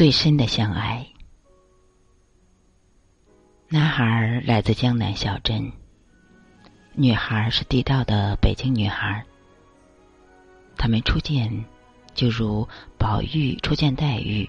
最深的相爱。男孩来自江南小镇，女孩是地道的北京女孩。他们初见，就如宝玉初见黛玉。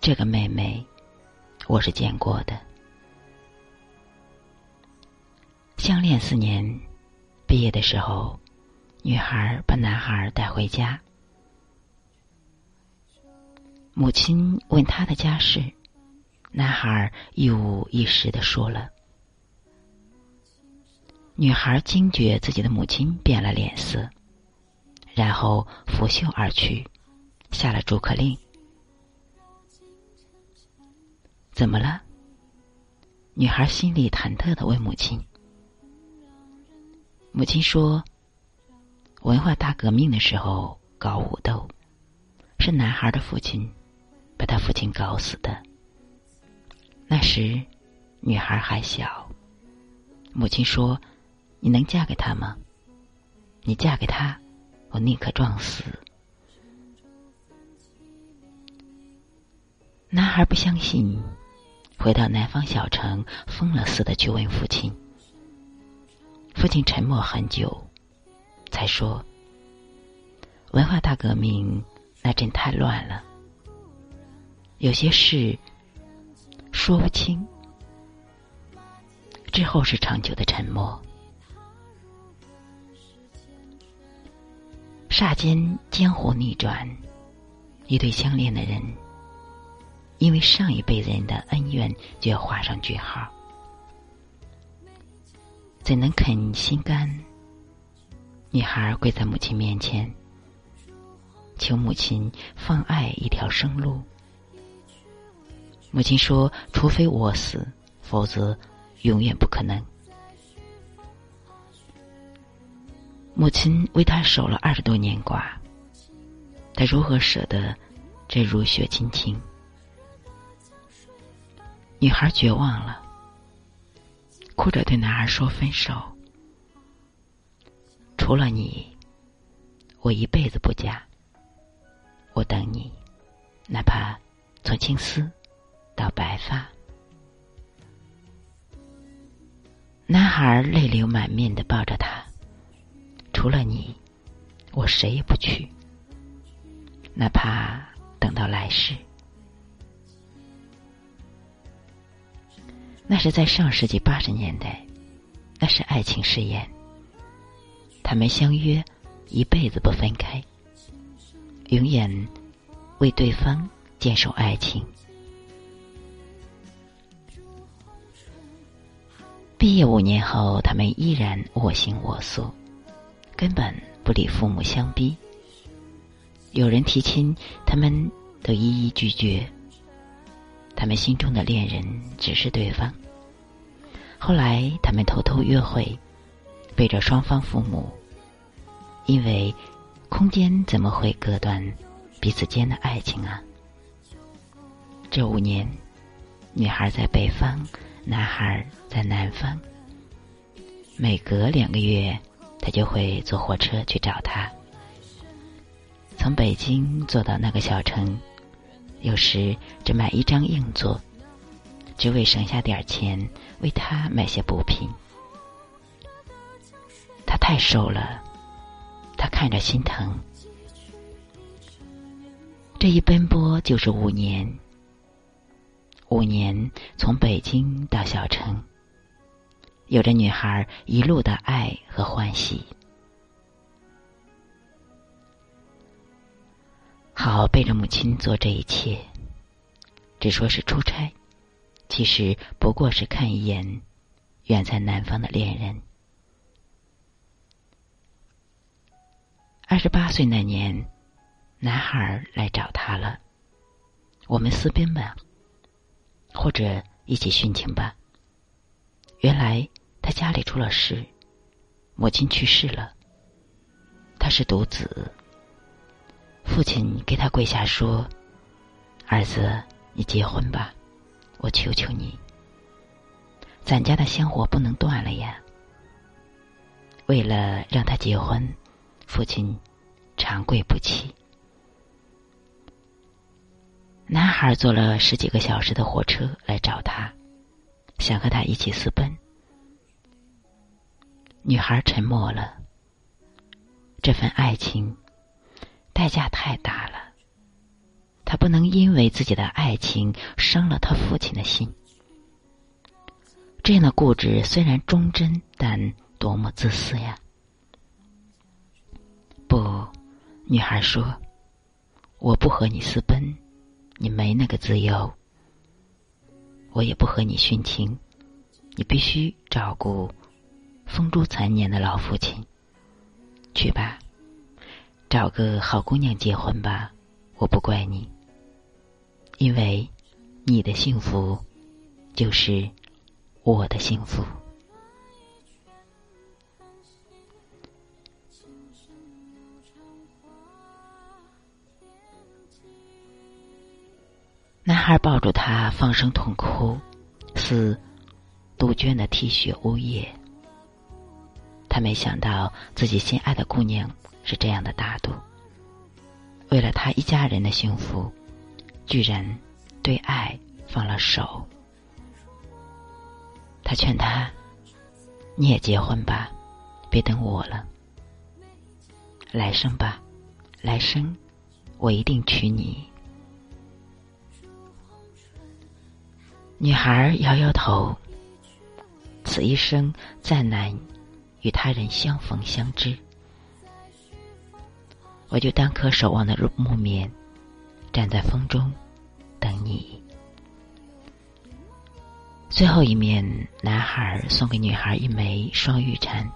这个妹妹，我是见过的。相恋四年，毕业的时候，女孩把男孩带回家。母亲问他的家事，男孩一五一十的说了。女孩惊觉自己的母亲变了脸色，然后拂袖而去，下了逐客令。怎么了？女孩心里忐忑的问母亲。母亲说：“文化大革命的时候搞武斗，是男孩的父亲把他父亲搞死的。那时女孩还小，母亲说：‘你能嫁给他吗？你嫁给他，我宁可撞死。’男孩不相信，回到南方小城，疯了似的去问父亲。”父亲沉默很久，才说：“文化大革命那阵太乱了，有些事说不清。”之后是长久的沉默。霎间江湖逆转，一对相恋的人，因为上一辈人的恩怨，就要画上句号。怎能肯心甘？女孩跪在母亲面前，求母亲放爱一条生路。母亲说：“除非我死，否则永远不可能。”母亲为他守了二十多年寡，他如何舍得这如雪亲情？女孩绝望了。哭着对男孩说：“分手，除了你，我一辈子不嫁。我等你，哪怕从青丝到白发。”男孩泪流满面的抱着他，除了你，我谁也不娶，哪怕等到来世。那是在上世纪八十年代，那是爱情誓言。他们相约一辈子不分开，永远为对方坚守爱情。毕业五年后，他们依然我行我素，根本不理父母相逼。有人提亲，他们都一一拒绝。他们心中的恋人只是对方。后来，他们偷偷约会，背着双方父母，因为空间怎么会隔断彼此间的爱情啊？这五年，女孩在北方，男孩在南方。每隔两个月，他就会坐火车去找他，从北京坐到那个小城。有时只买一张硬座，只为省下点钱为他买些补品。他太瘦了，他看着心疼。这一奔波就是五年，五年从北京到小城，有着女孩一路的爱和欢喜。好背着母亲做这一切，只说是出差，其实不过是看一眼远在南方的恋人。二十八岁那年，男孩来找他了，我们私奔吧，或者一起殉情吧。原来他家里出了事，母亲去世了，他是独子。父亲给他跪下说：“儿子，你结婚吧，我求求你。咱家的香火不能断了呀。”为了让他结婚，父亲长跪不起。男孩坐了十几个小时的火车来找她，想和她一起私奔。女孩沉默了。这份爱情代价太大了，她不能因为自己的爱情伤了他父亲的心。这样的固执虽然忠贞，但多么自私呀！不，女孩说：“我不和你私奔，你没那个自由。我也不和你殉情，你必须照顾风烛残年的老父亲。去吧，找个好姑娘结婚吧。我不怪你，因为你的幸福就是。”我的幸福。男孩抱住她，放声痛哭，似杜鹃的啼血呜咽。他没想到自己心爱的姑娘是这样的大度，为了他一家人的幸福，居然对爱放了手。他劝他：“你也结婚吧，别等我了。来生吧，来生我一定娶你。”女孩摇摇头：“此一生再难与他人相逢相知，我就当颗守望的木棉，站在风中等你。”最后一面，男孩送给女孩一枚双玉蝉，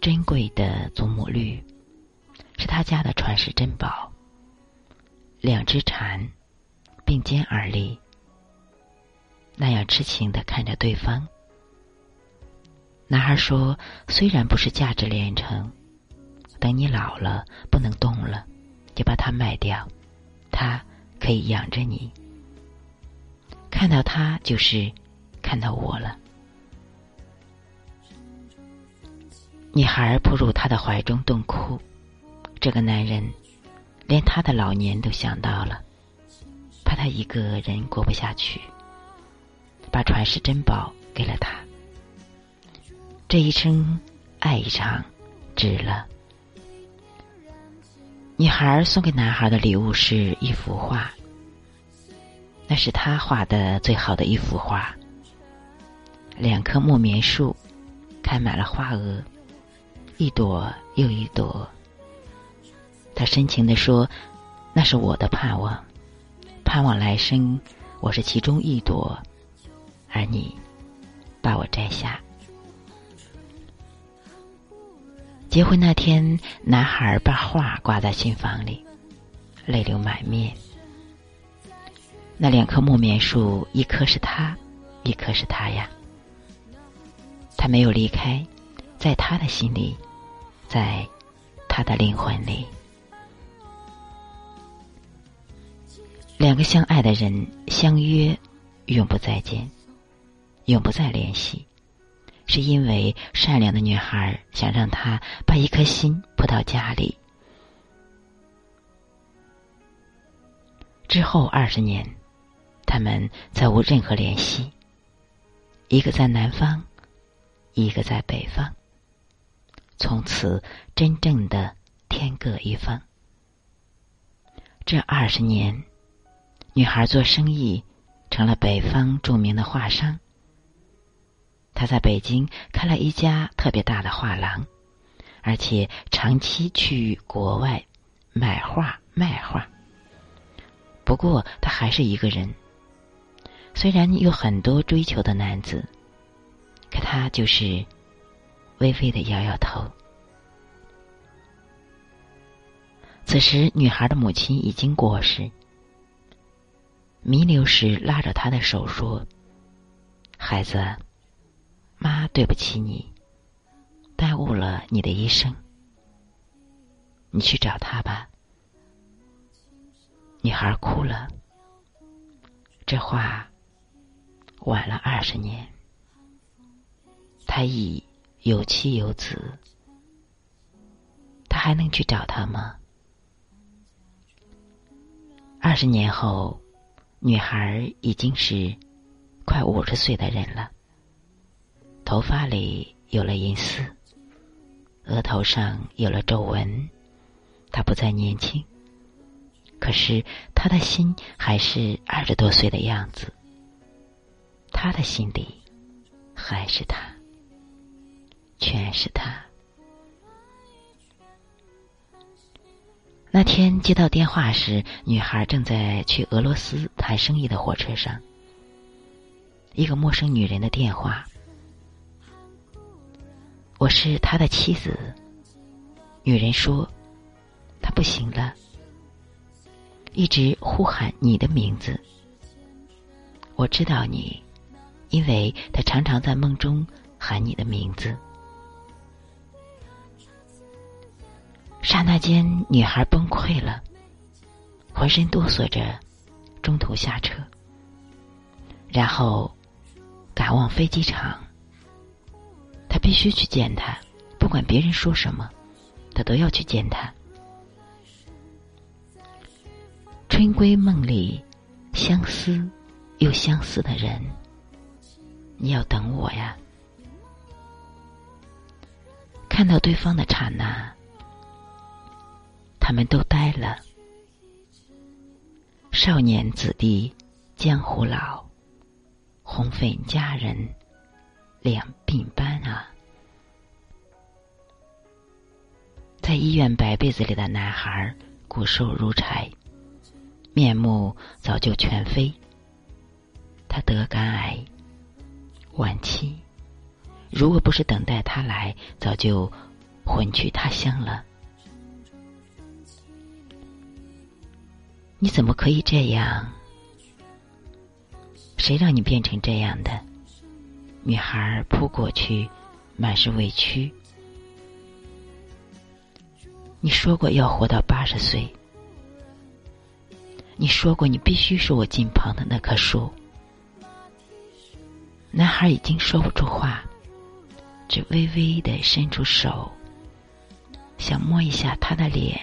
珍贵的祖母绿，是他家的传世珍宝。两只蝉并肩而立，那样痴情的看着对方。男孩说：“虽然不是价值连城，等你老了不能动了，就把它卖掉，它可以养着你。”看到他就是看到我了。女孩扑入他的怀中痛哭，这个男人连他的老年都想到了，怕他一个人过不下去，把传世珍宝给了他。这一生爱一场，值了。女孩送给男孩的礼物是一幅画。那是他画的最好的一幅画。两棵木棉树，开满了花萼，一朵又一朵。他深情地说：“那是我的盼望，盼望来生我是其中一朵，而你把我摘下。”结婚那天，男孩把画挂在新房里，泪流满面。那两棵木棉树，一棵是他，一棵是他呀。他没有离开，在他的心里，在他的灵魂里。两个相爱的人相约，永不再见，永不再联系，是因为善良的女孩想让他把一颗心扑到家里。之后二十年。他们再无任何联系，一个在南方，一个在北方。从此，真正的天各一方。这二十年，女孩做生意成了北方著名的画商。他在北京开了一家特别大的画廊，而且长期去国外买画卖画。不过，他还是一个人。虽然有很多追求的男子，可他就是微微的摇摇头。此时，女孩的母亲已经过世。弥留时，拉着她的手说：“孩子，妈对不起你，耽误了你的一生。你去找他吧。”女孩哭了。这话。晚了二十年，他已有妻有子，他还能去找他吗？二十年后，女孩已经是快五十岁的人了，头发里有了银丝，额头上有了皱纹，他不再年轻。可是他的心还是二十多岁的样子，他的心里还是他，全是他。那天接到电话时，女孩正在去俄罗斯谈生意的火车上。一个陌生女人的电话，我是他的妻子。女人说：“他不行了，一直呼喊你的名字。我知道你，因为他常常在梦中喊你的名字。”刹那间，女孩崩溃了，浑身哆嗦着，中途下车，然后赶往飞机场。他必须去见他，不管别人说什么，他都要去见他。春闺梦里，相思又相思的人，你要等我呀！看到对方的刹那。他们都呆了。少年子弟，江湖老，红粉佳人两鬓斑啊！在医院白被子里的男孩，骨瘦如柴，面目早就全非。他得肝癌，晚期。如果不是等待他来，早就魂去他乡了。你怎么可以这样？谁让你变成这样的？女孩扑过去，满是委屈。你说过要活到八十岁，你说过你必须是我近旁的那棵树。男孩已经说不出话，只微微的伸出手，想摸一下她的脸。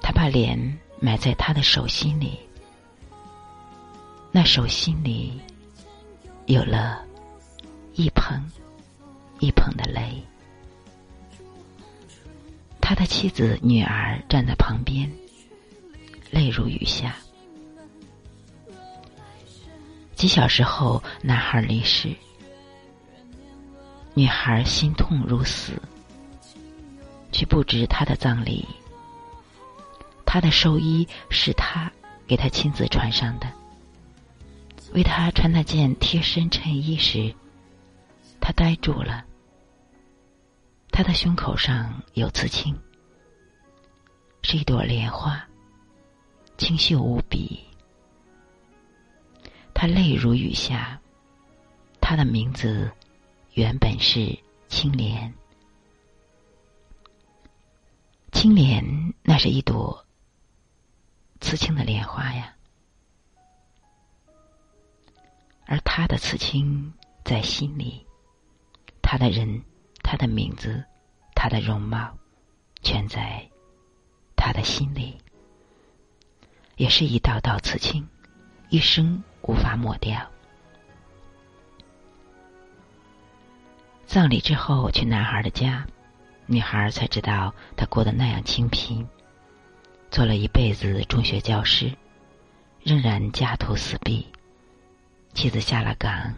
他把脸埋在他的手心里，那手心里有了一捧一捧的泪。他的妻子、女儿站在旁边，泪如雨下。几小时后，男孩离世，女孩心痛如死，去布置他的葬礼。他的寿衣是他给他亲自穿上的。为他穿那件贴身衬衣时，他呆住了。他的胸口上有刺青，是一朵莲花，清秀无比。他泪如雨下。他的名字原本是青莲，青莲那是一朵。刺青的莲花呀，他的刺青在心里，他的人，他的名字，他的容貌，全在他的心里，也是一道道刺青，一生无法抹掉。葬礼之后，去男孩的家，女孩才知道他过得那样清贫。做了一辈子中学教师，仍然家徒四壁。妻子下了岗，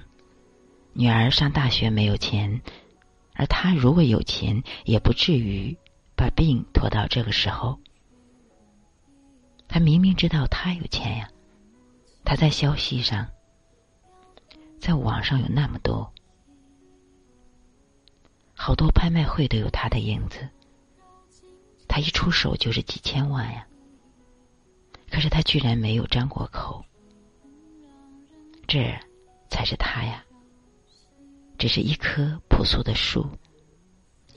女儿上大学没有钱，而他如果有钱，也不至于把病拖到这个时候。他明明知道他有钱呀，他在消息上，在网上有那么多，好多拍卖会都有他的影子。他一出手就是几千万呀，可是他居然没有张过口，这才是他呀。只是一棵朴素的树，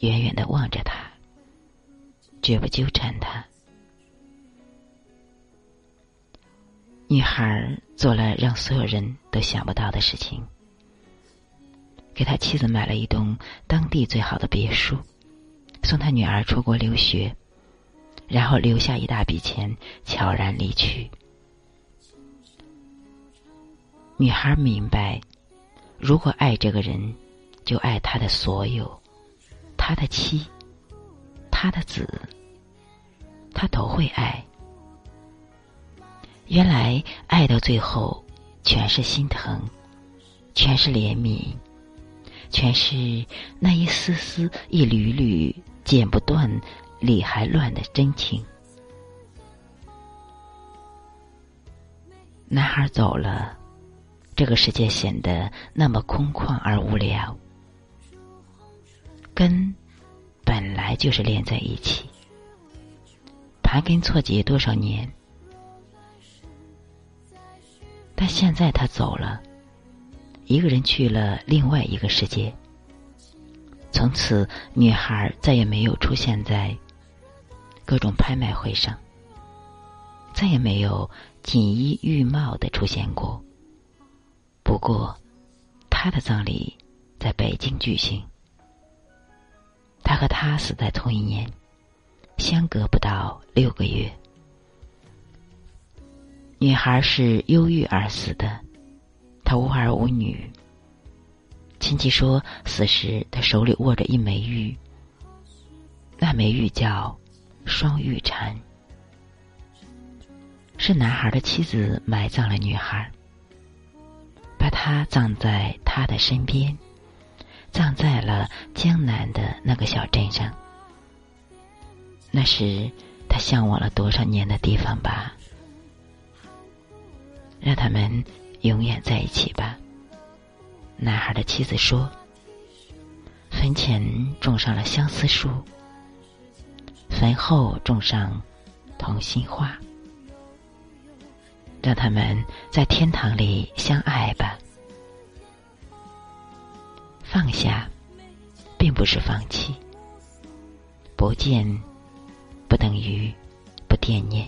远远的望着他，绝不纠缠他。女孩做了让所有人都想不到的事情，给他妻子买了一栋当地最好的别墅，送他女儿出国留学。然后留下一大笔钱，悄然离去。女孩明白，如果爱这个人，就爱他的所有，他的妻，他的子，他都会爱。原来爱到最后，全是心疼，全是怜悯，全是那一丝丝、一缕缕剪不断、理还乱的真情。男孩走了。这个世界显得那么空旷而无聊，根本来就是连在一起，盘根错节多少年，但现在他走了，一个人去了另外一个世界。从此，女孩再也没有出现在各种拍卖会上，再也没有锦衣玉帽的出现过。不过，他的葬礼在北京举行。他和他死在同一年，相隔不到六个月。女孩是忧郁而死的，她无儿无女。亲戚说，死时她手里握着一枚玉，那枚玉叫双玉蝉，是男孩的妻子埋葬了女孩。他葬在他的身边，葬在了江南的那个小镇上。那是他向往了多少年的地方吧？让他们永远在一起吧。男孩的妻子说：“坟前种上了相思树，坟后种上同心花。”让他们在天堂里相爱吧。放下，并不是放弃。不见，不等于不惦念。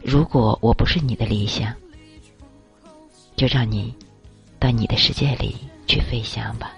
如果我不是你的理想，就让你到你的世界里去飞翔吧。